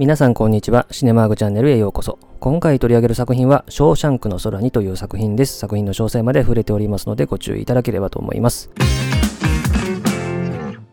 皆さんこんにちは。シネマーグチャンネルへようこそ。今回取り上げる作品は、ショーシャンクの空にという作品です。作品の詳細まで触れておりますのでご注意いただければと思います。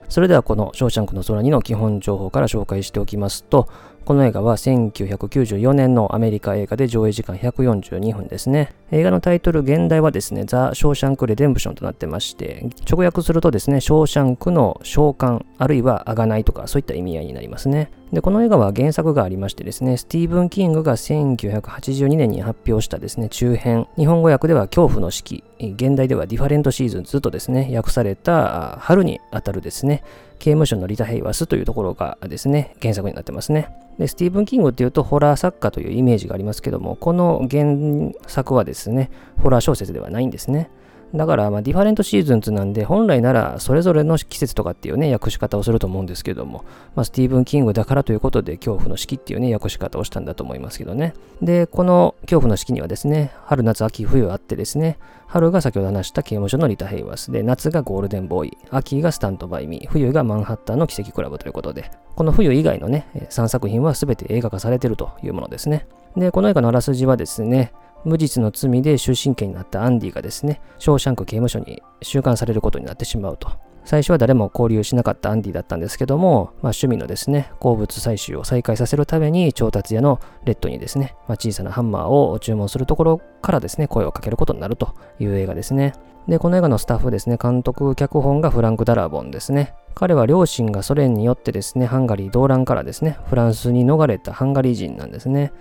それではこのショーシャンクの空にの基本情報から紹介しておきますと、この映画は1994年のアメリカ映画で上映時間142分ですね。映画のタイトル、原題はですね、 The Shawshank Redemption となってまして、直訳するとですね、ショーシャンクの償還、あるいはあがないとか、そういった意味合いになりますね。で、この映画は原作がありましてですね、スティーブン・キングが1982年に発表したですね、中編、日本語訳では恐怖の四季、原題では Different Seasons とですね、訳された春にあたるですね、刑務所のリタ・ヘイワースというところがですね、原作になってますね。で、スティーブン・キングっていうとホラー作家というイメージがありますけども、この原作はですね、ホラー小説ではないんですね。だから、ま、 Different Seasons なんで、本来ならそれぞれの季節とかっていうね、訳し方をすると思うんですけども、まあ、スティーブン・キングだからということで、恐怖の四季っていうね、訳し方をしたんだと思いますけどね。で、この恐怖の四季にはですね、春、夏、秋、冬あってですね、春が先ほど話した刑務所のリタ・ヘイワスで、夏がゴールデンボーイ、秋がスタントバイミー、冬がマンハッタンの奇跡クラブということで、この冬以外のね、3作品は全て映画化されてるというものですね。で、この映画のあらすじはですね、無実の罪で終身刑になったアンディがですね、ショーシャンク刑務所に収監されることになってしまうと。最初は誰も交流しなかったアンディだったんですけども、まあ、趣味のですね、鉱物採集を再開させるために調達屋のレッドにですね、まあ、小さなハンマーを注文するところからですね、声をかけることになるという映画ですね。で、この映画のスタッフですね、監督、脚本がフランク・ダラボンですね。彼は両親がソ連によってですね、ハンガリー動乱からですね、フランスに逃れたハンガリー人なんですね。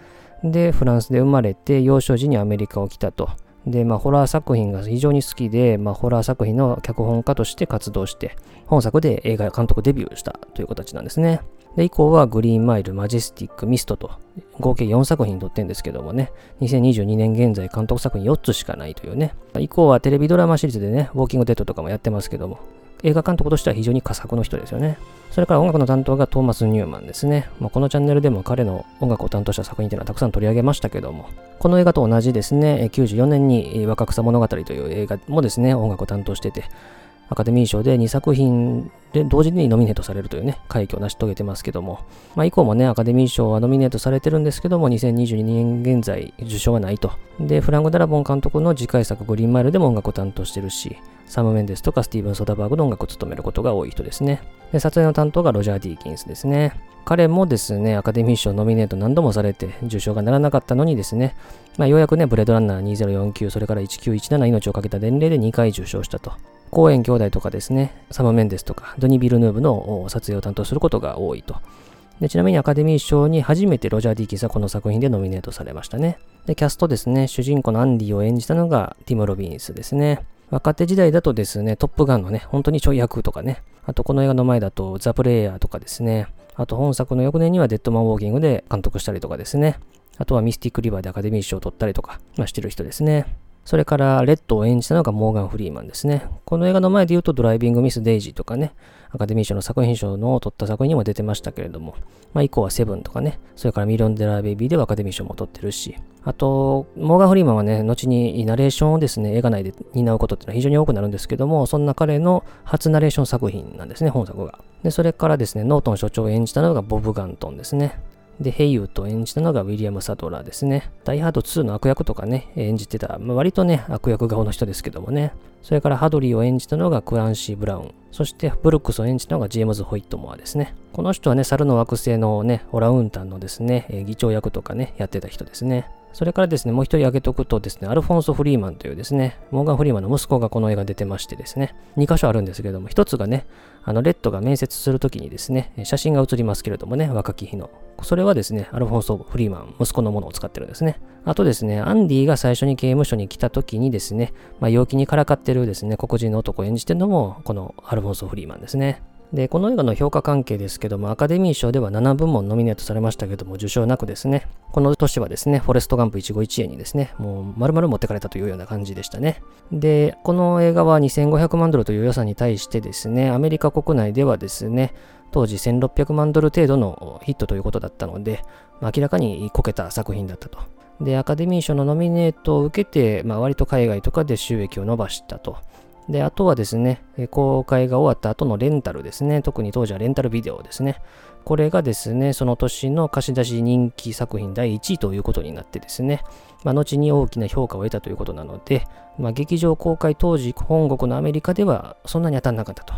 で、フランスで生まれて、幼少時にアメリカを来たと。で、まあ、ホラー作品が非常に好きで、まあ、ホラー作品の脚本家として活動して、本作で映画監督デビューしたという形なんですね。で、以降はグリーンマイル、マジェスティック、ミストと、合計4作品撮ってんですけどもね、2022年現在監督作品4つしかないというね、以降はテレビドラマシリーズでね、ウォーキングデッドとかもやってますけども、映画監督としては非常に佳作の人ですよね。それから音楽の担当がトーマス・ニューマンですね。まあ、このチャンネルでも彼の音楽を担当した作品というのはたくさん取り上げましたけども、この映画と同じですね、94年に若草物語という映画もですね、音楽を担当してて、アカデミー賞で2作品で同時にノミネートされるというね、快挙を成し遂げてますけども、まあ、以降もね、アカデミー賞はノミネートされてるんですけども、2022年現在受賞はないと。で、フランゴ・ダラボン監督の次回作グリーンマイルでも音楽を担当してるし、サム・メンデスとかスティーブン・ソダバーグの音楽を務めることが多い人ですね。で、撮影の担当がロジャー・ディーキンスですね。彼もですね、アカデミー賞ノミネート何度もされて、受賞がならなかったのにですね、まあ、ようやくね、ブレードランナー2049、それから1917命をかけた伝令で2回受賞したと。コーエン兄弟とかですね、サム・メンデスとか、ドニ・ビルヌーブの撮影を担当することが多いと。でちなみにアカデミー賞に初めてロジャー・ディーキンスはこの作品でノミネートされましたね。で、キャストですね、主人公のアンディを演じたのがティム・ロビンスですね。若手時代だとですね、トップガンのね、本当にちょい役とかね、あとこの映画の前だとザ・プレイヤーとかですね、あと本作の翌年にはデッドマン・ウォーキングで監督したりとかですね、あとはミスティック・リバーでアカデミー賞を取ったりとか、まあ、してる人ですね。それから、レッドを演じたのがモーガン・フリーマンですね。この映画の前で言うと、ドライビング・ミス・デイジーとかね、アカデミー賞の作品賞の取った作品にも出てましたけれども、まあ、以降はセブンとかね、それからミリオンダラー・ベイビーではアカデミー賞も取ってるし、あと、モーガン・フリーマンはね、後にナレーションをですね、映画内で担うことっていうのは非常に多くなるんですけども、そんな彼の初ナレーション作品なんですね、本作が。で、それからですね、ノートン所長を演じたのがボブ・ガントンですね。で、ヘイウッドを演じたのがウィリアム・サドラーですね。ダイハード2の悪役とかね、演じてた、まあ、割とね、悪役顔の人ですけどもね。それからハドリーを演じたのがクランシー・ブラウン。そしてブルックスを演じたのがジェームズ・ホイットモアですね。この人はね、猿の惑星のね、オラウンタンのですね、議長役とかね、やってた人ですね。それからですね、もう一人挙げとくとですね、アルフォンソ・フリーマンというですね、モーガン・フリーマンの息子がこの映画出てましてですね、2箇所あるんですけども、一つがね、あの、レッドが面接するときにですね、写真が写りますけれどもね、若き日の。それはですね、アルフォンソ・フリーマン、息子のものを使ってるんですね。あとですね、アンディが最初に刑務所に来た時にですね、まあ、陽気にからかってるですね、黒人の男を演じてるのも、このアルフォンソ・フリーマンですね。で、この映画の評価関係ですけども、アカデミー賞では7部門ノミネートされましたけども、受賞なくですね、この年はですね、フォレストガンプ一期一会にですね、もう丸々持ってかれたというような感じでしたね。で、この映画は2500万ドルという予算に対してですね、アメリカ国内ではですね、当時1600万ドル程度のヒットということだったので、明らかにこけた作品だったと。で、アカデミー賞のノミネートを受けて、まあ、割と海外とかで収益を伸ばしたと。で、あとはですね、公開が終わった後のレンタルですね。特に当時はレンタルビデオですね。これがですね、その年の貸し出し人気作品第1位ということになってですね、まあ、後に大きな評価を得たということなので、まあ、劇場公開当時、本国のアメリカではそんなに当たんなかったと。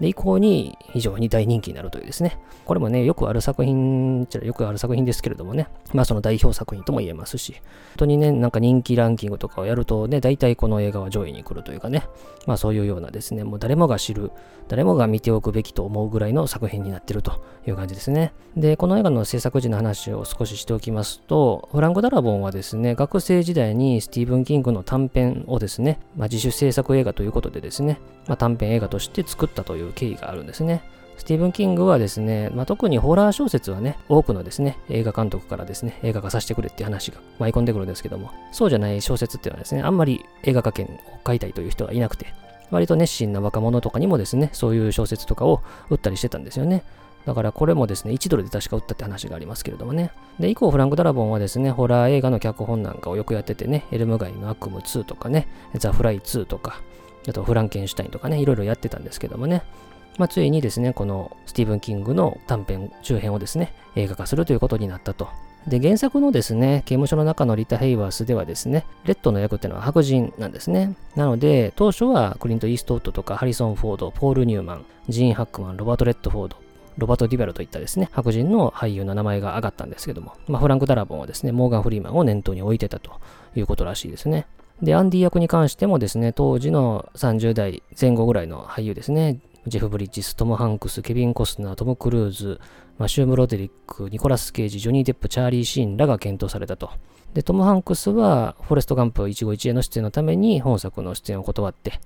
で、以降に非常に大人気になるというですね。これもね、よくある作品、よくある作品ですけれどもね、まあその代表作品とも言えますし、本当にね、なんか人気ランキングとかをやるとね、大体この映画は上位に来るというかね、まあそういうようなですね、もう誰もが知る、誰もが見ておくべきと思うぐらいの作品になってるという感じですね。で、この映画の制作時の話を少ししておきますと、フランク・ダラボンはですね、学生時代にスティーブン・キングの短編をですね、まあ、自主制作映画ということでですね、まあ、短編映画として作ったという経緯があるんですね。スティーブン・キングはですね、まあ、特にホラー小説はね、多くのですね、映画監督からですね、映画化させてくれっていう話が舞い込んでくるんですけども、そうじゃない小説っていうのはですね、あんまり映画化権を書いたいという人がいなくて、割と熱心な若者とかにもですね、そういう小説とかを売ったりしてたんですよね。だからこれもですね、1ドルで確か売ったって話がありますけれどもね。で、以降フランク・ダラボンはですね、ホラー映画の脚本なんかをよくやっててね、エルム街の悪夢2とかね、ザ・フライ2とか、あとフランケンシュタインとかね、いろいろやってたんですけどもね。まあ、ついにですね、このスティーブン・キングの短編、中編をですね、映画化するということになったと。で、原作のですね、刑務所の中のリタ・ヘイワースではですね、レッドの役っていうのは白人なんですね。なので、当初はクリント・イーストウッドとかハリソン・フォード、ポール・ニューマン、ジーン・ハックマン、ロバート・レッドフォード、ロバート・デュバルといったですね、白人の俳優の名前が挙がったんですけども、まあ、フランク・ダラボンはですね、モーガン・フリーマンを念頭に置いてたということらしいですね。で、アンディ役に関してもですね、当時の30代前後ぐらいの俳優ですね、ジェフ・ブリッジス、トム・ハンクス、ケビン・コスナー、トム・クルーズ、マシューム・ロデリック、ニコラス・ケイジ、ジョニー・デップ、チャーリー・シーンらが検討されたと。で、トム・ハンクスは、フォレスト・ガンプ一期一会の出演のために本作の出演を断って、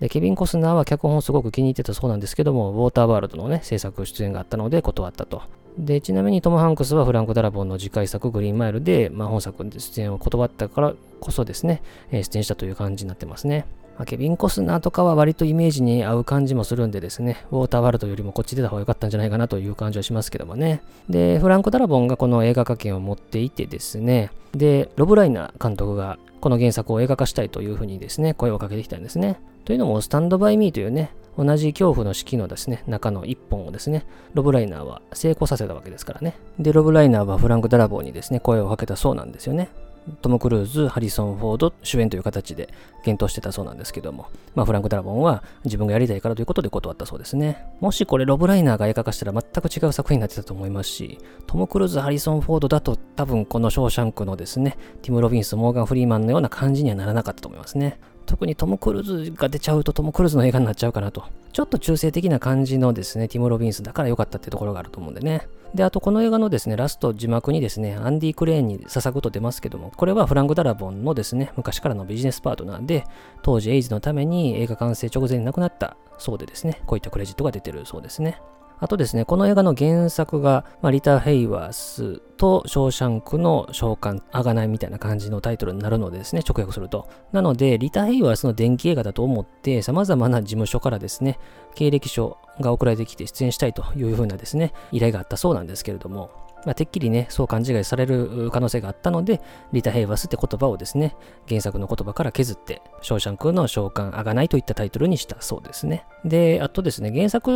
で、ケビン・コスナーは脚本をすごく気に入ってたそうなんですけども、ウォーターワールドのね、制作出演があったので断ったと。で、ちなみにトム・ハンクスはフランク・ダラボンの次回作グリーンマイルで、まあ、本作で出演を断ったからこそですね、え出演したという感じになってますね。まあ、ケビン・コスナーとかは割とイメージに合う感じもするんでですね、ウォーターワールドよりもこっち出た方が良かったんじゃないかなという感じはしますけどもね。で、フランク・ダラボンがこの映画化権を持っていてですね、で、ロブ・ライナー監督がこの原作を映画化したいというふうにですね、声をかけてきたんですね。というのも、スタンドバイミーというね、同じ恐怖の式のですね、中の一本をですね、ロブライナーは成功させたわけですからね。で、ロブライナーはフランク・ダラボーにですね、声をかけたそうなんですよね。トム・クルーズ、ハリソン・フォード主演という形で検討してたそうなんですけども、まあ、フランク・ダラボンは自分がやりたいからということで断ったそうですね。もしこれロブライナーが映画化したら全く違う作品になってたと思いますし、トム・クルーズ、ハリソン・フォードだと多分このショーシャンクのですね、ティム・ロビンス、モーガン・フリーマンのような感じにはならなかったと思いますね。特にトム・クルーズが出ちゃうとトム・クルーズの映画になっちゃうかなと。ちょっと中性的な感じのですね、ティム・ロビンスだから良かったってところがあると思うんでね。で、あとこの映画のですね、ラスト字幕にですね、アンディ・クレーンに捧ぐと出ますけども、これはフランク・ダラボンのですね、昔からのビジネスパートナーで、当時エイズのために映画完成直前に亡くなったそうでですね、こういったクレジットが出てるそうですね。あとですね、この映画の原作が、まあ、リタ・ヘイワースとショーシャンクの召喚、あがないみたいな感じのタイトルになるのでですね、直訳すると。なので、リタ・ヘイワースの電気映画だと思って、様々な事務所からですね、経歴書が送られてきて出演したいというふうなですね、依頼があったそうなんですけれども、まあ、てっきりね、そう勘違いされる可能性があったので、リタ・ヘイバスって言葉をですね、原作の言葉から削って、ショーシャンクの召喚あがないといったタイトルにしたそうですね。で、あとですね、原作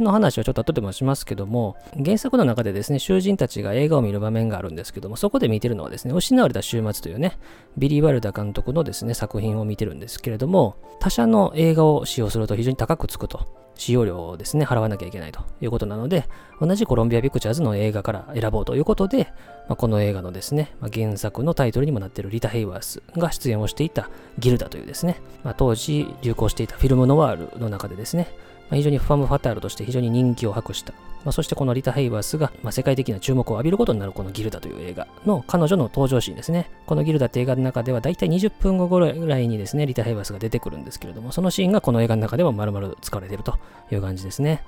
の話はちょっと後でもしますけども、原作の中でですね、囚人たちが映画を見る場面があるんですけども、そこで見てるのはですね、失われた週末というね、ビリー・ワルダ監督のですね、作品を見てるんですけれども、他社の映画を使用すると非常に高くつくと。使用料をですね、払わなきゃいけないということなので、同じコロンビア・ピクチャーズの映画から選ぼうということで、まあ、この映画のですね、まあ、原作のタイトルにもなっているリタ・ヘイワースが出演をしていたギルダというですね、まあ、当時流行していたフィルムノワールの中でですね、まあ、非常にファム・ファタールとして非常に人気を博した、まあ、そしてこのリタ・ヘイバースが、まあ、世界的な注目を浴びることになるこのギルダという映画の彼女の登場シーンですね。このギルダって映画の中ではだいたい20分後ぐらいにですね、リタ・ヘイバースが出てくるんですけれども、そのシーンがこの映画の中でも丸々使われているという感じですね。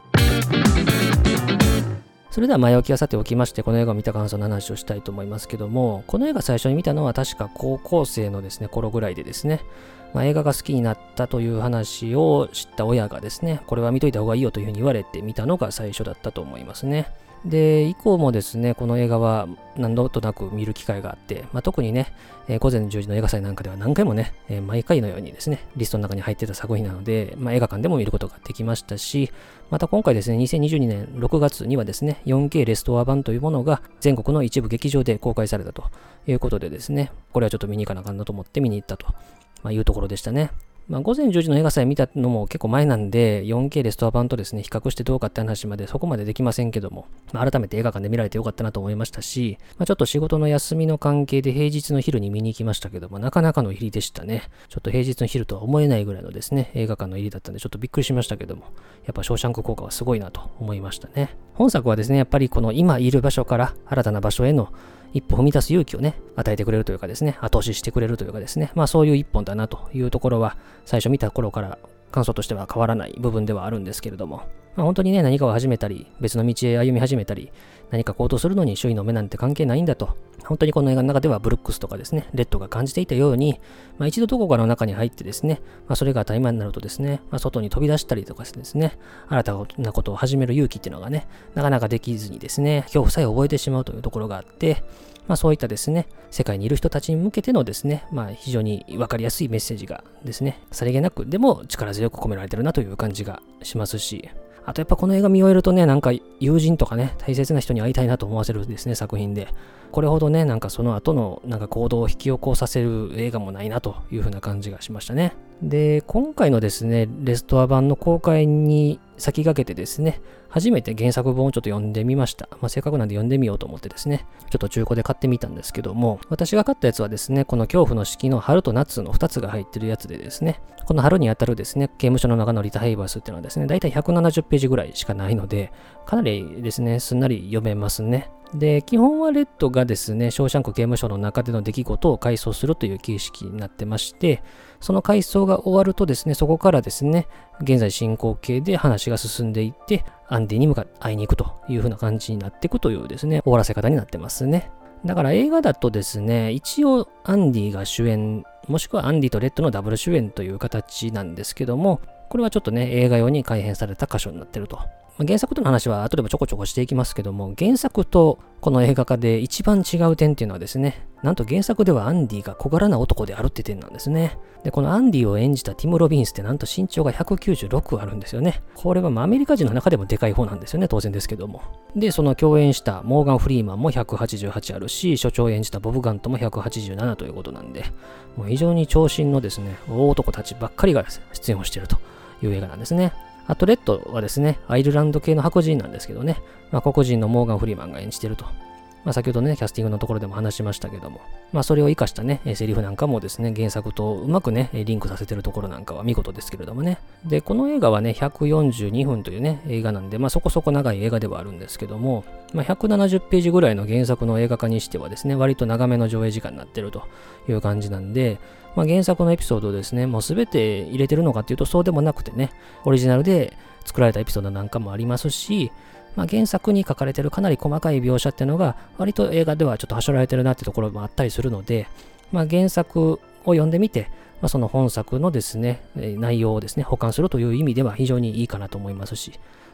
それでは前置きはさておきまして、この映画を見た感想の話をしたいと思いますけども、この映画最初に見たのは確か高校生のですね、頃ぐらいでですね、まあ、映画が好きになったという話を知った親がですね、これは見といた方がいいよというふうに言われて見たのが最初だったと思いますね。で、以降もですね、この映画は何度となく見る機会があって、まあ、特にね、えー、午前10時の映画祭なんかでは何回もね、えー、毎回のようにですね、リストの中に入ってた作品なので、まあ、映画館でも見ることができましたし、また今回ですね、2022年6月にはですね、4K レストア版というものが全国の一部劇場で公開されたということでですね、これはちょっと見に行かなあかんなと思って見に行ったと、まあ、いうところでしたね。まあ、午前10時の映画祭見たのも結構前なんで、4K レストア版とですね、比較してどうかって話までそこまでできませんけども、まあ、改めて映画館で見られてよかったなと思いましたし、まあ、ちょっと仕事の休みの関係で平日の昼に見に行きましたけども、なかなかの入りでしたね。ちょっと平日の昼とは思えないぐらいのですね、映画館の入りだったんで、ちょっとびっくりしましたけども、やっぱショーシャンク効果はすごいなと思いましたね。本作はですね、やっぱりこの今いる場所から新たな場所への一歩踏み出す勇気をね、与えてくれるというかですね、後押ししてくれるというかですね、まあそういう一本だなというところは、最初見た頃から感想としては変わらない部分ではあるんですけれども、まあ、本当にね、何かを始めたり、別の道へ歩み始めたり、何か行動するのに周囲の目なんて関係ないんだと、本当にこの映画の中ではブルックスとかですね、レッドが感じていたように、まあ、一度どこかの中に入ってですね、まあ、それが当たり前になるとですね、まあ、外に飛び出したりとかしてですね、新たなことを始める勇気っていうのがね、なかなかできずにですね、恐怖さえ覚えてしまうというところがあって、まあ、そういったですね、世界にいる人たちに向けてのですね、まあ、非常にわかりやすいメッセージがですね、さりげなく、でも力強く込められてるなという感じがしますし、あとやっぱこの映画見終えるとね、なんか友人とかね、大切な人に会いたいなと思わせるですね、作品で。これほどね、なんかその後のなんか行動を引き起こさせる映画もないなというふうな感じがしましたね。で、今回のですね、レストア版の公開に先駆けてですね、初めて原作本をちょっと読んでみました。まあ、せっかくなんで読んでみようと思ってですね、ちょっと中古で買ってみたんですけども、私が買ったやつはですね、この恐怖の式の春と夏の2つが入ってるやつでですね、この春にあたるですね、刑務所の中のリタ・ヘイバースっていうのはですね、だいたい170ページぐらいしかないので、かなりですね、すんなり読めますね。で、基本はレッドがですね、ショーシャンク刑務所の中での出来事を回想するという形式になってまして、その回想が終わるとですね、そこからですね、現在進行形で話が進んでいって、アンディに向かって会いに行くという風な感じになっていくというですね、終わらせ方になってますね。だから映画だとですね、一応アンディが主演、もしくはアンディとレッドのダブル主演という形なんですけども、これはちょっとね、映画用に改編された箇所になってると原作との話は後でもちょこちょこしていきますけども、原作とこの映画化で一番違う点っていうのはですね、なんと原作ではアンディが小柄な男であるって点なんですね。で、このアンディを演じたティム・ロビンスってなんと身長が196あるんですよね。これはまアメリカ人の中でもでかい方なんですよね、当然ですけども。で、その共演したモーガン・フリーマンも188あるし、所長を演じたボブ・ガントも187ということなんで、もう非常に長身のですね、大男たちばっかりが出演をしているという映画なんですね。あと、レッドはですね、アイルランド系の白人なんですけどね、まあ、黒人のモーガン・フリーマンが演じてると。まあ、先ほどね、キャスティングのところでも話しましたけども、まあ、それを活かしたね、セリフなんかもですね、原作とうまくね、リンクさせてるところなんかは見事ですけれどもね。で、この映画はね、142分というね、映画なんで、まあ、そこそこ長い映画ではあるんですけども、まあ、170ページぐらいの原作の映画化にしてはですね、割と長めの上映時間になってるという感じなんで、まあ、原作のエピソードをですね、もうすべて入れてるのかっていうとそうでもなくてね、オリジナルで作られたエピソードなんかもありますし、まあ、原作に書かれてるかなり細かい描写っていうのが、割と映画ではちょっとはしょられてるなってところもあったりするので、まあ、原作を読んでみて、まあ、その本作のですね、内容をですね、保管するという意味では非常にいいかなと思いますし、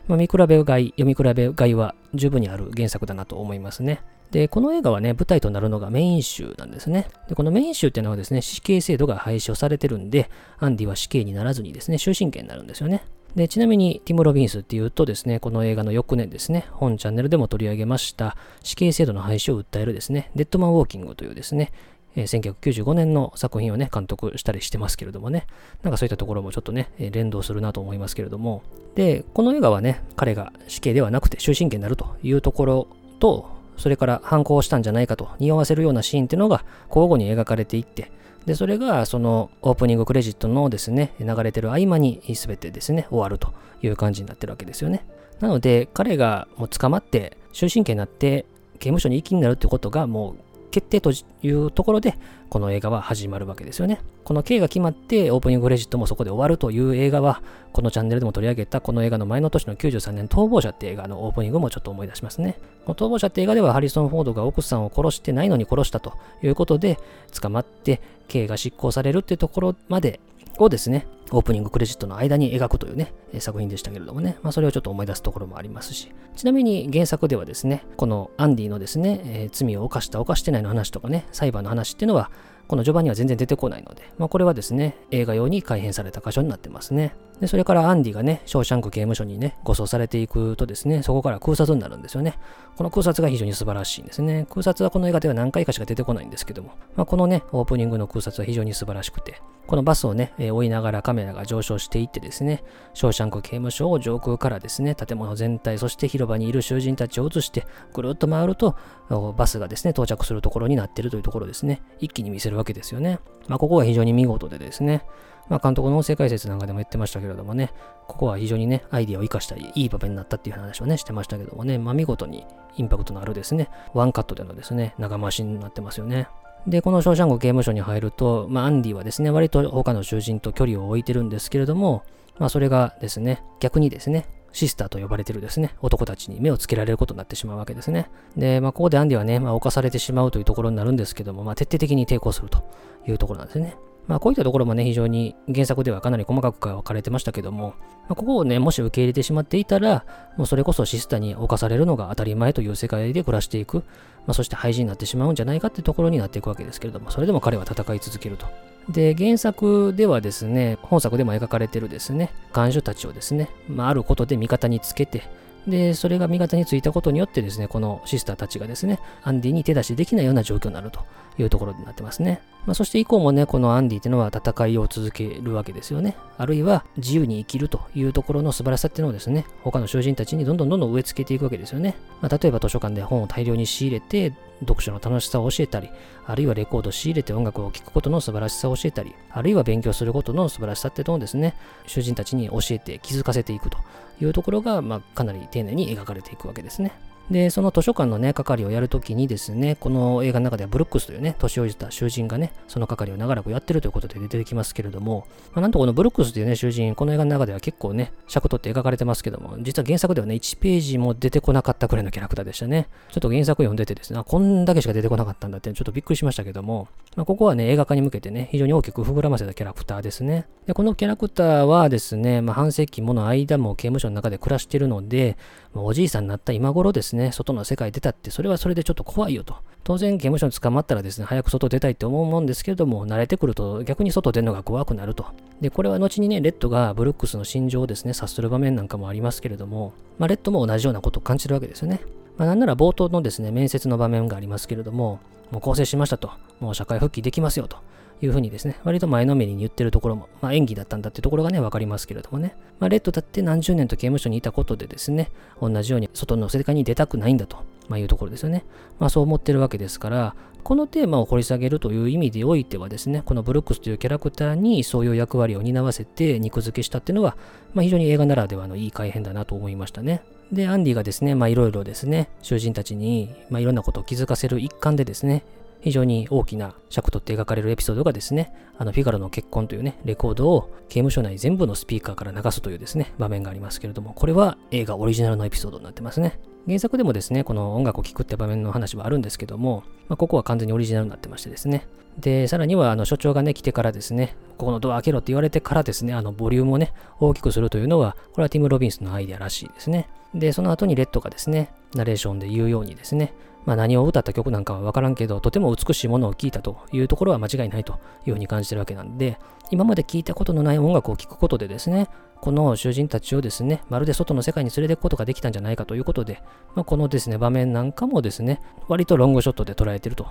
まあ、見比べがい、読み比べがいは十分にある原作だなと思いますね。で、この映画はね、舞台となるのがメイン州なんですね。で、このメイン州っていうのはですね、死刑制度が廃止をされてるんで、アンディは死刑にならずにですね、終身刑になるんですよね。で、ちなみにティム・ロビンスっていうとですね、この映画の翌年ですね、本チャンネルでも取り上げました死刑制度の廃止を訴えるですね、デッドマン・ウォーキングというですね、えー、1995年の作品をね、監督したりしてますけれどもね、なんかそういったところもちょっとね、えー、連動するなと思いますけれども、で、この映画はね、彼が死刑ではなくて終身刑になるというところと、それから反抗したんじゃないかと匂わせるようなシーンっていうのが交互に描かれていって、で、それがそのオープニングクレジットのですね、流れてる合間に全てですね、終わるという感じになってるわけですよね。なので、彼がもう捕まって終身刑になって刑務所に行きになるってことがもう決定というところで、この映画は始まるわけですよね。この K が決まって、オープニングクレジットもそこで終わるという映画は、このチャンネルでも取り上げた、この映画の前の年の93年、逃亡者って映画のオープニングもちょっと思い出しますね。この逃亡者って映画では、ハリソン・フォードが奥さんを殺してないのに殺したということで、捕まって、刑が執行されるっていうところまでをですね、オープニングクレジットの間に描くというね、作品でしたけれどもね、まあ、それをちょっと思い出すところもありますし、ちなみに原作ではですね、このアンディのですね、えー、罪を犯した犯してないの話とかね、裁判の話っていうのは、この序盤には全然出てこないので、まあ、これはですね、映画用に改編された箇所になってますね。で、それからアンディがね、ショーシャンク刑務所にね、護送されていくとですね、そこから空撮になるんですよね。この空撮が非常に素晴らしいんですね。空撮はこの映画では何回かしか出てこないんですけども、まあ、このね、オープニングの空撮は非常に素晴らしくて、このバスをね、えー、追いながらカメラが上昇していってですね、ショーシャンク刑務所を上空からですね、建物全体、そして広場にいる囚人たちを映して、ぐるっと回ると、バスがですね、到着するところになっているというところですね、一気に見せるわけですよね。まあ、ここが非常に見事でですね、まあ、監督の音声解説なんかでも言ってましたけれどもね、ここは非常にね、アイディアを生かしたいい場面になったっていう話をね、してましたけどもね、まあ、見事にインパクトのあるですね、ワンカットでのですね、長回しになってますよね。で、このショーシャンク刑務所に入ると、まあ、アンディはですね、割と他の囚人と距離を置いてるんですけれども、まあ、それがですね、逆にですね、シスターと呼ばれてるですね、男たちに目をつけられることになってしまうわけですね。で、まあ、ここでアンディはね、まあ、犯されてしまうというところになるんですけども、まあ、徹底的に抵抗するというところなんですね。まあ、こういったところもね、非常に原作ではかなり細かく書かれてましたけども、まあ、ここをね、もし受け入れてしまっていたら、もうそれこそシスターに侵されるのが当たり前という世界で暮らしていく、まあ、そして廃人になってしまうんじゃないかってところになっていくわけですけれども、それでも彼は戦い続けると。で、原作ではですね、本作でも描かれてるですね、看守たちをですね、まあ、あることで味方につけて、で、それが味方についたことによってですね、このシスターたちがですね、アンディに手出しできないような状況になるというところになってますね。まあ、そして以降もね、このアンディっていうのは戦いを続けるわけですよね。あるいは自由に生きるというところの素晴らしさっていうのをですね、他の囚人たちにどんどんどんどん植え付けていくわけですよね。まあ、例えば図書館で本を大量に仕入れて、読書の楽しさを教えたり、あるいはレコードを仕入れて音楽を聴くことの素晴らしさを教えたり、あるいは勉強することの素晴らしさっていうのをですね、囚人たちに教えて気づかせていくというところが、まあ、かなり丁寧に描かれていくわけですね。で、その図書館のね、係をやるときにですね、この映画の中ではブルックスというね、年老いた囚人がね、その係を長らくやってるということで出てきますけれども、まあ、なんとこのブルックスというね、囚人、この映画の中では結構ね、尺取って描かれてますけども、実は原作ではね、1ページも出てこなかったくらいのキャラクターでしたね。ちょっと原作読んでてですね、こんだけしか出てこなかったんだってちょっとびっくりしましたけども、まあ、ここはね、映画化に向けてね、非常に大きく膨らませたキャラクターですね。で、このキャラクターはですね、まあ、半世紀もの間も刑務所の中で暮らしているので、まあ、おじいさんになった今頃ですね、外の世界出たって、それはそれでちょっと怖いよと。当然、刑務所に捕まったらですね、早く外出たいって思うもんですけれども、慣れてくると逆に外出るのが怖くなると。で、これは後にね、レッドがブルックスの心情をですね、察する場面なんかもありますけれども、まあ、レッドも同じようなことを感じるわけですよね。まあ、なんなら冒頭のですね、面接の場面がありますけれども、もう更生しましたと、もう社会復帰できますよと。いうふうにですね、割と前のめりに言ってるところも、まあ、演技だったんだっていうところがね、わかりますけれどもね。まあ、レッドだって何十年と刑務所にいたことでですね、同じように外の世界に出たくないんだと、まあ、いうところですよね。まあ、そう思ってるわけですから、このテーマを掘り下げるという意味でおいてはですね、このブルックスというキャラクターにそういう役割を担わせて肉付けしたっていうのは、まあ、非常に映画ならではのいい改変だなと思いましたね。で、アンディがですね、まあいろいろですね、囚人たちに、まあいろんなことを気づかせる一環でですね、非常に大きな尺取って描かれるエピソードがですね、あのフィガロの結婚というね、レコードを刑務所内全部のスピーカーから流すというですね、場面がありますけれども、これは映画オリジナルのエピソードになってますね。原作でもですね、この音楽を聴くって場面の話はあるんですけども、まあ、ここは完全にオリジナルになってましてですね。で、さらには、あの、所長がね、来てからですね、ここのドア開けろって言われてからですね、あの、ボリュームをね、大きくするというのは、これはティム・ロビンスのアイデアらしいですね。で、その後にレッドがですね、ナレーションで言うようにですね、まあ、何を歌った曲なんかは分からんけど、とても美しいものを聴いたというところは間違いないというふうに感じてるわけなんで、今まで聴いたことのない音楽を聴くことでですね、この囚人たちをですね、まるで外の世界に連れていくことができたんじゃないかということで、まあ、このですね、場面なんかもですね、割とロングショットで捉えてると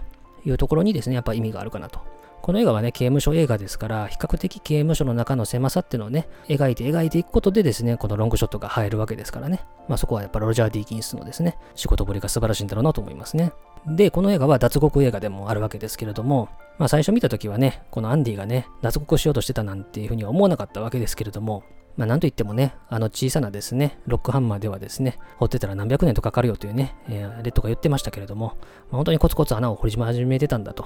いうところにですね、やっぱ意味があるかなとこの映画はね、刑務所映画ですから、比較的刑務所の中の狭さっていうのをね、描いて描いていくことでですね、このロングショットが入るわけですからね。まあそこはやっぱロジャー・ディーキンスのですね、仕事ぶりが素晴らしいんだろうなと思いますね。で、この映画は脱獄映画でもあるわけですけれども、まあ最初見た時はね、このアンディがね、脱獄しようとしてたなんていうふうには思わなかったわけですけれども、まあ、なんといってもね、あの小さなですね、ロックハンマーではですね、掘ってたら何百年とかかるよというね、えー、レッドが言ってましたけれども、まあ、本当にコツコツ穴を掘り始めてたんだと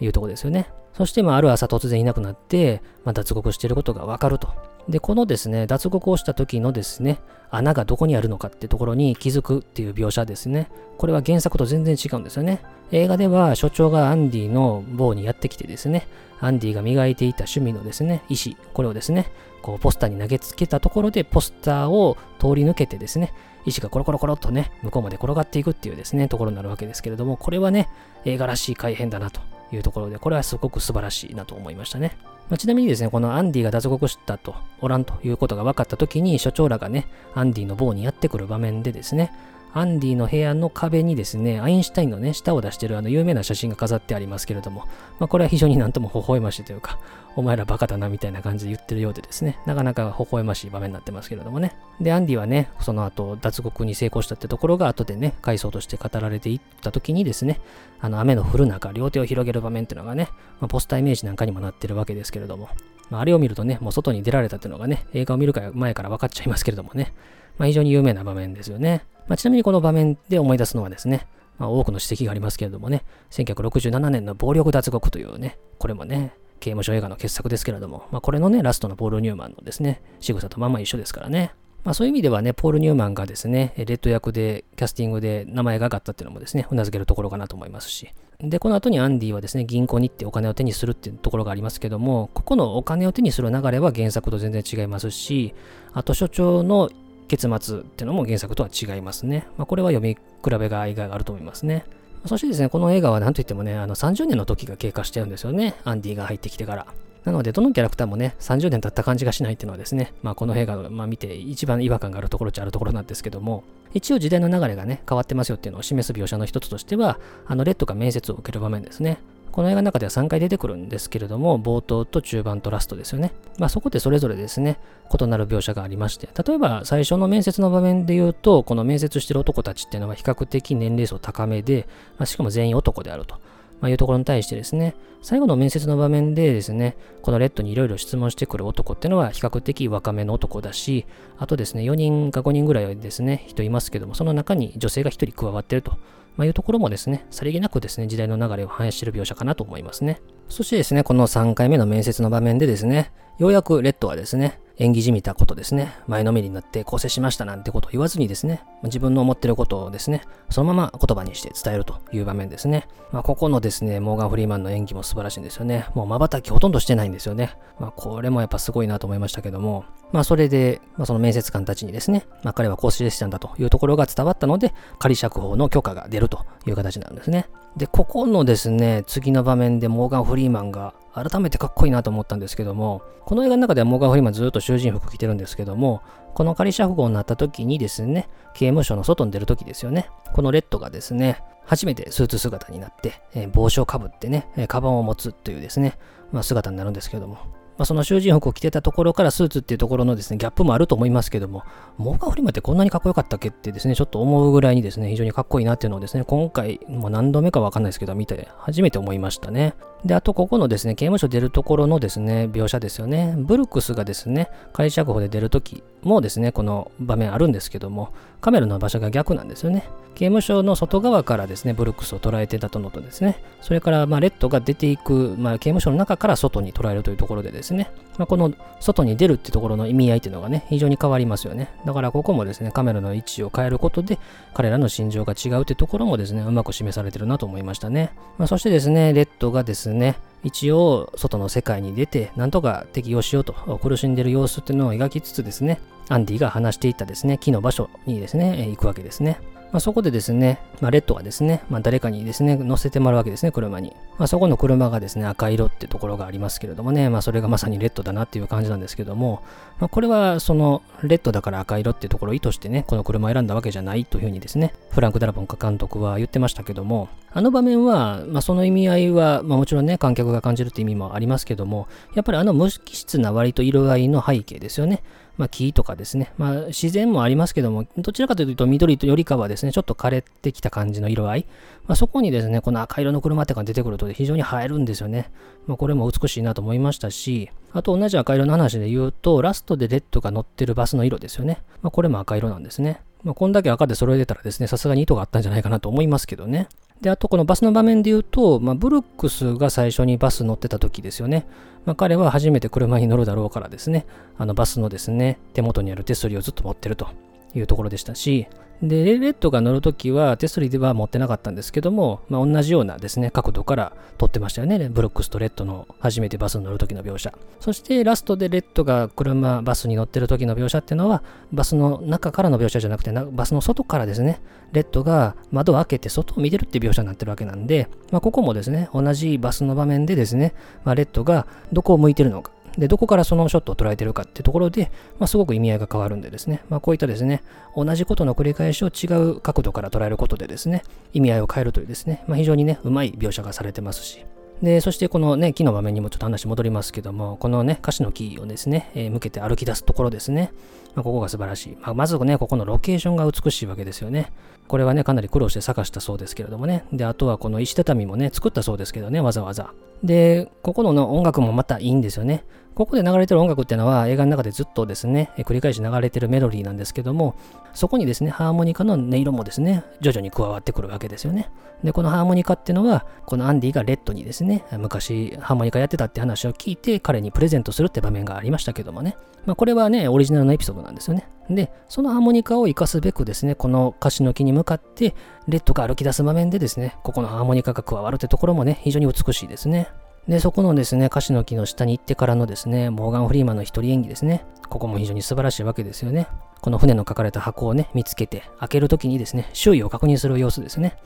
いうとこですよね。そして、まあ、ある朝突然いなくなって、まあ、脱獄していることがわかると。で、このですね、脱獄をした時のですね、穴がどこにあるのかってところに気づくっていう描写ですね。これは原作と全然違うんですよね。映画では所長がアンディの棒にやってきてですね、アンディが磨いていた趣味のですね、石、これをですね、こうポスターに投げつけたところでポスターを通り抜けてですね、石がコロコロコロっとね、向こうまで転がっていくっていうですね、ところになるわけですけれども、これはね、映画らしい改変だなというところで、これはすごく素晴らしいなと思いましたね。まあ、ちなみにですね、このアンディが脱獄したと、おらんということが分かった時に、所長らがね、アンディの棒にやってくる場面でですね、アンディの部屋の壁にですね、アインシュタインのね、舌を出してるあの有名な写真が飾ってありますけれども、まあ、これは非常になんとも微笑ましいというか、お前らバカだなみたいな感じで言ってるようでですね、なかなか微笑ましい場面になってますけれどもね。で、アンディはね、その後、脱獄に成功したってところが後でね、回想として語られていった時にですね、あの雨の降る中、両手を広げる場面っていうのがね、まあ、ポスターイメージなんかにもなってるわけですけれども、まあ、あれを見るとね、もう外に出られたっていうのがね、映画を見る前から分かっちゃいますけれどもね、まあ、非常に有名な場面ですよね。まあ、ちなみにこの場面で思い出すのはですね、まあ、多くの指摘がありますけれどもね、1967年の暴力脱獄というね、これもね、刑務所映画の傑作ですけれども、まあ、これのね、ラストのポール・ニューマンのですね、仕草とまんま一緒ですからね。まあそういう意味ではね、ポール・ニューマンがですね、レッド役でキャスティングで名前が上がったっていうのもですね、うなずけるところかなと思いますし。で、この後にアンディはですね、銀行に行ってお金を手にするっていうところがありますけども、ここのお金を手にする流れは原作と全然違いますし、あと所長の結末ってのも原作とは違いますね。まあ、これは読み比べがいがあると思いますね。そしてですね、この映画は何と言ってもね、あの30年の時が経過してるんですよね。アンディが入ってきてから。なので、どのキャラクターもね、30年経った感じがしないっていうのはですね、まあこの映画を、まあ、見て一番違和感があるところっちゃあるところなんですけども、一応時代の流れがね、変わってますよっていうのを示す描写の一つとしては、あの、レッドが面接を受ける場面ですね。この映画の中では3回出てくるんですけれども、冒頭と中盤とラストですよね。まあそこでそれぞれですね、異なる描写がありまして、例えば最初の面接の場面で言うと、この面接してる男たちっていうのは比較的年齢層高めで、まあ、しかも全員男であると。まあ、いうところに対してですね、最後の面接の場面でですね、このレッドにいろいろ質問してくる男っていうのは比較的若めの男だし、あとですね、4人か5人ぐらいですね、人いますけども、その中に女性が1人加わってると。まあ、いうところもですね、さりげなくですね、時代の流れを反映している描写かなと思いますね。そしてですね、この3回目の面接の場面でですね、ようやくレッドはですね、演技じみたことですね、前のめりになって構成しましたなんてことを言わずにですね、自分の思ってることをですね、そのまま言葉にして伝えるという場面ですね。まあ、ここのですね、モーガン・フリーマンの演技も素晴らしいんですよね。もう瞬きほとんどしてないんですよね。まあ、これもやっぱすごいなと思いましたけども、まあ、それで、まあ、その面接官たちにですね、まあ、彼は構成したんだというところが伝わったので、仮釈放の許可が出るという形なんですね。で、ここのですね、次の場面でモーガン・フリーマンが改めてかっこいいなと思ったんですけども、この映画の中ではモーガン・フリーマンずっと囚人服着てるんですけども、この仮釈放になった時にですね、刑務所の外に出る時ですよね。このレッドがですね、初めてスーツ姿になって、えー、帽子をかぶってね、えー、カバンを持つというですね、まあ、姿になるんですけども、まあ、その囚人服を着てたところからスーツっていうところのですね、ギャップもあると思いますけども、モーガン・フリマってこんなにかっこよかったっけってですね、ちょっと思うぐらいにですね、非常にかっこいいなっていうのをですね、今回、もう何度目かわかんないですけど、見て初めて思いましたね。で、あとここのですね、刑務所出るところのですね、描写ですよね。ブルックスがですね、仮釈放で出るときもですね、この場面あるんですけども、カメラの場所が逆なんですよね。刑務所の外側からですね、ブルックスを捉えてたとのとですね、それから、まあ、レッドが出ていく、まあ、刑務所の中から外に捉えるというところでですね、まあ、この外に出るってところの意味合いっていうのがね、非常に変わりますよね。だからここもですね、カメラの位置を変えることで、彼らの心情が違うってところもですね、うまく示されてるなと思いましたね。まあ、そしてですね、レッドがですね、一応外の世界に出てなんとか適応しようと苦しんでる様子っていうのを描きつつですねアンディが話していたですね木の場所にですね行くわけですね。まあ、そこでですね、まあ、レッドがですね、まあ、誰かにですね、乗せてもらうわけですね、車に。まあ、そこの車がですね、赤色ってところがありますけれどもね、まあ、それがまさにレッドだなっていう感じなんですけども、まあ、これはその、レッドだから赤色ってところを意図してね、この車を選んだわけじゃないというふうにですね、フランク・ダラボン監督は言ってましたけども、あの場面は、まあ、その意味合いは、まあ、もちろんね、観客が感じるって意味もありますけども、やっぱりあの無機質な割と色合いの背景ですよね。まあ、木とかですね、まあ、自然もありますけども、どちらかというと緑よりかはですね、ちょっと枯れてきた感じの色合い、まあ、そこにですね、この赤色の車ってが出てくると非常に映えるんですよね。まあ、これも美しいなと思いましたし、あと同じ赤色の話で言うと、ラストでレッドが乗ってるバスの色ですよね。まあ、これも赤色なんですね。まあ、こんだけ赤で揃えてたらですね、さすがに意図があったんじゃないかなと思いますけどね。で、あとこのバスの場面で言うと、まあ、ブルックスが最初にバス乗ってた時ですよね。まあ、彼は初めて車に乗るだろうからですね、あのバスのですね、手元にある手すりをずっと持ってるというところでしたし、で、レッドが乗るときは手すりでは持ってなかったんですけども、まあ、同じようなですね、角度から撮ってましたよね。ブロックスとレッドの初めてバスに乗るときの描写。そしてラストでレッドが車、バスに乗ってる時の描写っていうのは、バスの中からの描写じゃなくてな、バスの外からですね、レッドが窓を開けて外を見てるっていう描写になってるわけなんで、まあ、ここもですね、同じバスの場面でですね、まあ、レッドがどこを向いてるのか、で、どこからそのショットを捉えてるかってところで、まあ、すごく意味合いが変わるんでですね、まあ、こういったですね、同じことの繰り返しを違う角度から捉えることでですね、意味合いを変えるというですね、まあ、非常にね、うまい描写がされてますし、で、そしてこのね、木の場面にもちょっと話戻りますけども、このね、歌詞の木をですね、えー、向けて歩き出すところですね。まあ、ここが素晴らしい。まあ、まずね、ここのロケーションが美しいわけですよね。これはね、かなり苦労して探したそうですけれどもね。で、あとはこの石畳もね、作ったそうですけどね、わざわざ。で、ここの音楽もまたいいんですよね。ここで流れてる音楽っていうのは映画の中でずっとですね、繰り返し流れてるメロディーなんですけども、そこにですね、ハーモニカの音色もですね、徐々に加わってくるわけですよね。で、このハーモニカっていうのは、このアンディがレッドにですね、昔ハーモニカやってたって話を聞いて、彼にプレゼントするって場面がありましたけどもね。まあ、これはね、オリジナルのエピソードなんですよね。で、そのハーモニカを活かすべくですね、この歌詞の木に向かって、レッドが歩き出す場面でですね、ここのハーモニカが加わるってところもね、非常に美しいですね。で、そこのですね、歌詞の木の下に行ってからのですね、モーガン・フリーマンの一人演技ですね。ここも非常に素晴らしいわけですよね。この船の書かれた箱をね、見つけて、開けるときにですね、周囲を確認する様子ですね。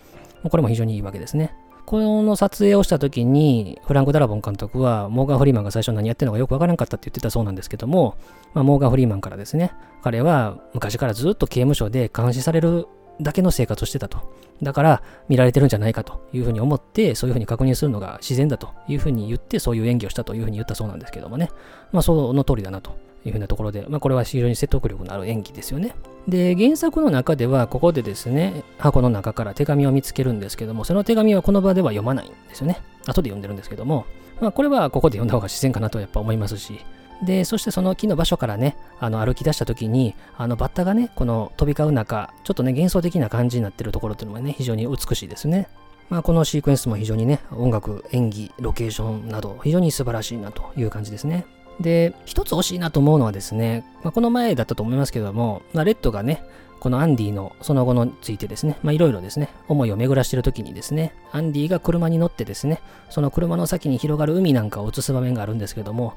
これも非常にいいわけですね。この撮影をした時に、フランク・ダラボン監督は、モーガン・フリーマンが最初何やってるのかよくわからなかったって言ってたそうなんですけども、まあ、モーガン・フリーマンからですね、彼は昔からずっと刑務所で監視されるだけの生活をしてたと。だから見られてるんじゃないかというふうに思って、そういうふうに確認するのが自然だというふうに言って、そういう演技をしたというふうに言ったそうなんですけどもね。まあその通りだなというふうなところで、まあこれは非常に説得力のある演技ですよね。で、原作の中ではここでですね、箱の中から手紙を見つけるんですけども、その手紙はこの場では読まないんですよね。後で読んでるんですけども、まあこれはここで読んだ方が自然かなとやっぱ思いますし、で、そしてその木の場所からね、あの歩き出した時に、あのバッタがね、この飛び交う中、ちょっとね、幻想的な感じになってるところっていうのもね、非常に美しいですね。まあ、このシークエンスも非常にね、音楽、演技、ロケーションなど、非常に素晴らしいなという感じですね。で、一つ惜しいなと思うのはですね、まあ、この前だったと思いますけども、まあ、レッドがね、このアンディのその後のついてですね、まあいろいろですね、思いを巡らしてる時にですね、アンディが車に乗ってですね、その車の先に広がる海なんかを映す場面があるんですけども、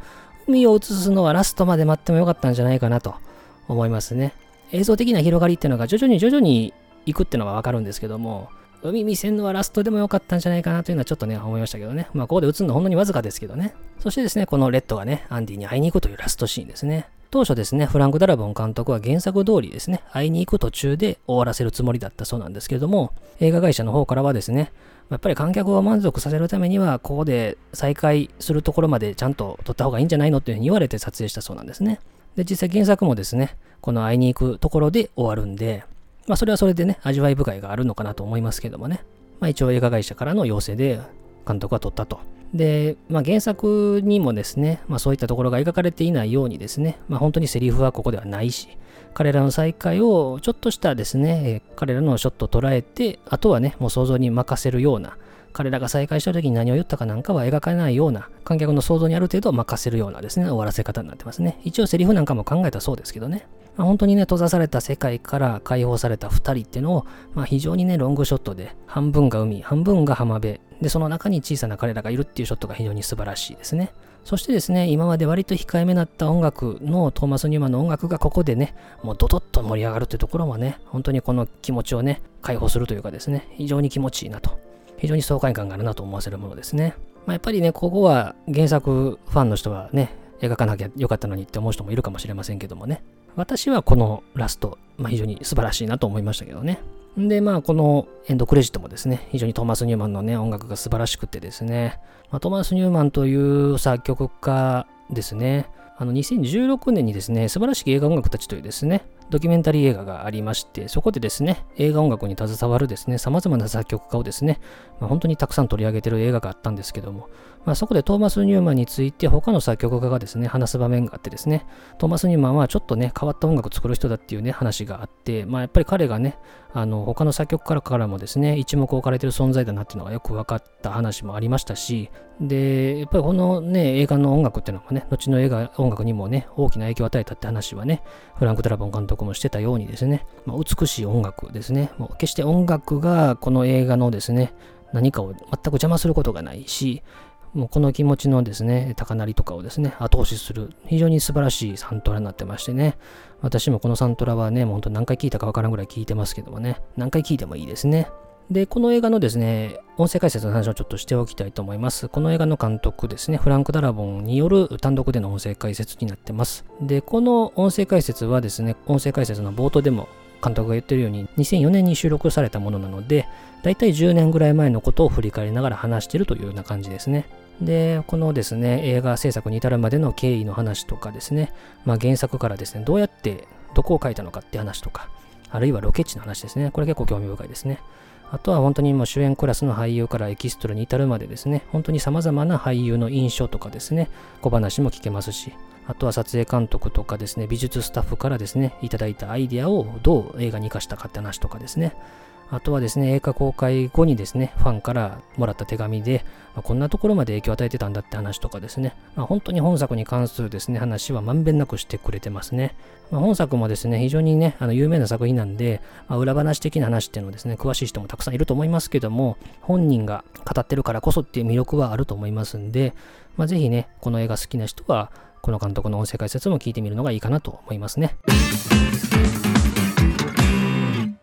海を映すのはラストまで待ってもよかったんじゃないかなと思いますね。映像的な広がりっていうのが徐々に徐々に行くっていうのはわかるんですけども、海見せんのはラストでもよかったんじゃないかなというのはちょっとね、思いましたけどね。まあ、ここで映るのほんのにわずかですけどね。そしてですね、このレッドがね、アンディに会いに行くというラストシーンですね。当初ですね、フランク・ダラボン監督は原作通りですね、会いに行く途中で終わらせるつもりだったそうなんですけれども、映画会社の方からはですね、やっぱり観客を満足させるためには、ここで再開するところまでちゃんと撮った方がいいんじゃないのっていうふうに言われて撮影したそうなんですね。で、実際原作もですね、この会いに行くところで終わるんで、まあそれはそれでね、味わい深いがあるのかなと思いますけどもね。まあ一応映画会社からの要請で監督は撮ったと。で、まあ、原作にもですね、まあ、そういったところが描かれていないようにですね、まあ、本当にセリフはここではないし、彼らの再会をちょっとしたですね、彼らのショットを捉えて、あとはね、もう想像に任せるような、彼らが再会した時に何を言ったかなんかは描かないような、観客の想像にある程度任せるようなですね、終わらせ方になってますね。一応セリフなんかも考えたそうですけどね。まあ、本当にね、閉ざされた世界から解放された2人っていうのを、まあ、非常にね、ロングショットで、半分が海、半分が浜辺、で、その中に小さな彼らがいるっていうショットが非常に素晴らしいですね。そしてですね、今まで割と控えめだった音楽のトーマス・ニューマンの音楽がここでね、もうドドッと盛り上がるっていうところもね、本当にこの気持ちをね、解放するというかですね、非常に気持ちいいなと。非常に爽快感があるなと思わせるものですね。まあ、やっぱりね、ここは原作ファンの人はね、描かなきゃよかったのにって思う人もいるかもしれませんけどもね。私はこのラスト、まあ、非常に素晴らしいなと思いましたけどね。で、まあ、このエンドクレジットもですね、非常にトーマス・ニューマンのね、音楽が素晴らしくてですね、まあ、トーマス・ニューマンという作曲家ですね、あの2016年にですね、素晴らしき映画音楽たちというですね、ドキュメンタリー映画がありまして、そこでですね、映画音楽に携わるですね、様々な作曲家をですね、まあ、本当にたくさん取り上げてる映画があったんですけども、まあ、そこでトーマス・ニューマンについて他の作曲家がですね、話す場面があってですね、トーマス・ニューマンはちょっとね、変わった音楽を作る人だっていうね、話があって、まあ、やっぱり彼がね、あの、他の作曲家からもですね、一目置かれてる存在だなっていうのがよく分かった話もありましたし、で、やっぱりこのね、映画の音楽っていうのもね、後の映画音楽にもね、大きな影響を与えたって話はね、フランク・ドラボン監督もしてたようにですね、まあ、美しい音楽ですね、もう決して音楽がこの映画のですね、何かを全く邪魔することがないし、もうこの気持ちのですね、高鳴りとかをですね、後押しする、非常に素晴らしいサントラになってましてね、私もこのサントラはね、もう本当何回聞いたかわからんぐらい聞いてますけどもね、何回聞いてもいいですね。で、この映画のですね、音声解説の話をちょっとしておきたいと思います。この映画の監督ですね、フランク・ダラボンによる単独での音声解説になってます。で、この音声解説はですね、音声解説の冒頭でも監督が言ってるように、2004年に収録されたものなので、だいたい10年ぐらい前のことを振り返りながら話してるというような感じですね。で、このですね、映画制作に至るまでの経緯の話とかですね、まあ、原作からですね、どうやってどこを書いたのかって話とか、あるいはロケ地の話ですね。これ結構興味深いですね。あとは本当にもう主演クラスの俳優からエキストラに至るまでですね、本当に様々な俳優の印象とかですね、小話も聞けますし、あとは撮影監督とかですね、美術スタッフからですね、いただいたアイデアをどう映画に活かしたかって話とかですね、あとはですね、映画公開後にですね、ファンからもらった手紙で、まあ、こんなところまで影響を与えてたんだって話とかですね、まあ、本当に本作に関するですね、話はまんべんなくしてくれてますね。まあ、本作もですね、非常にね、あの有名な作品なんで、まあ、裏話的な話っていうのをですね、詳しい人もたくさんいると思いますけども、本人が語ってるからこそっていう魅力はあると思いますんで、まあ、ぜひね、この映画好きな人は、この監督の音声解説も聞いてみるのがいいかなと思いますね。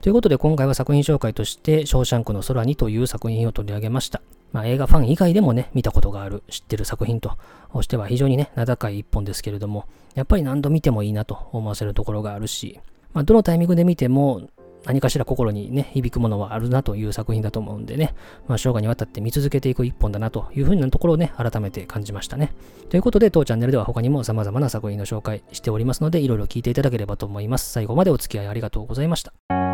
ということで今回は作品紹介として、ショーシャンクの空にという作品を取り上げました。まあ、映画ファン以外でもね、見たことがある、知ってる作品としては非常にね、名高い一本ですけれども、やっぱり何度見てもいいなと思わせるところがあるし、まあ、どのタイミングで見ても何かしら心にね、響くものはあるなという作品だと思うんでね、まあ、生涯にわたって見続けていく一本だなというふうなところをね、改めて感じましたね。ということで、当チャンネルでは他にも様々な作品の紹介しておりますので、いろいろ聞いていただければと思います。最後までお付き合いありがとうございました。